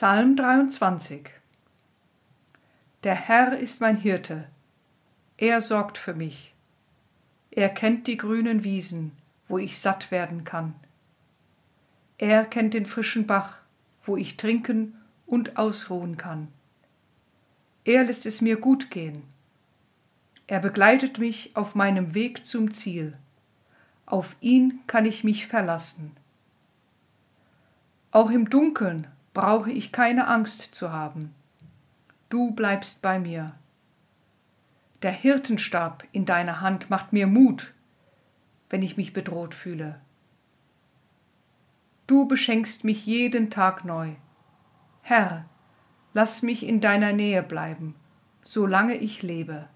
Psalm 23 Der Herr ist mein Hirte, er sorgt für mich. Er kennt die grünen Wiesen, wo ich satt werden kann. Er kennt den frischen Bach, wo ich trinken und ausruhen kann. Er lässt es mir gut gehen. Er begleitet mich auf meinem Weg zum Ziel. Auf ihn kann ich mich verlassen. Auch im Dunkeln brauche ich keine Angst zu haben. Du bleibst bei mir. Der Hirtenstab in deiner Hand macht mir Mut, wenn ich mich bedroht fühle. Du beschenkst mich jeden Tag neu. Herr, lass mich in deiner Nähe bleiben, solange ich lebe.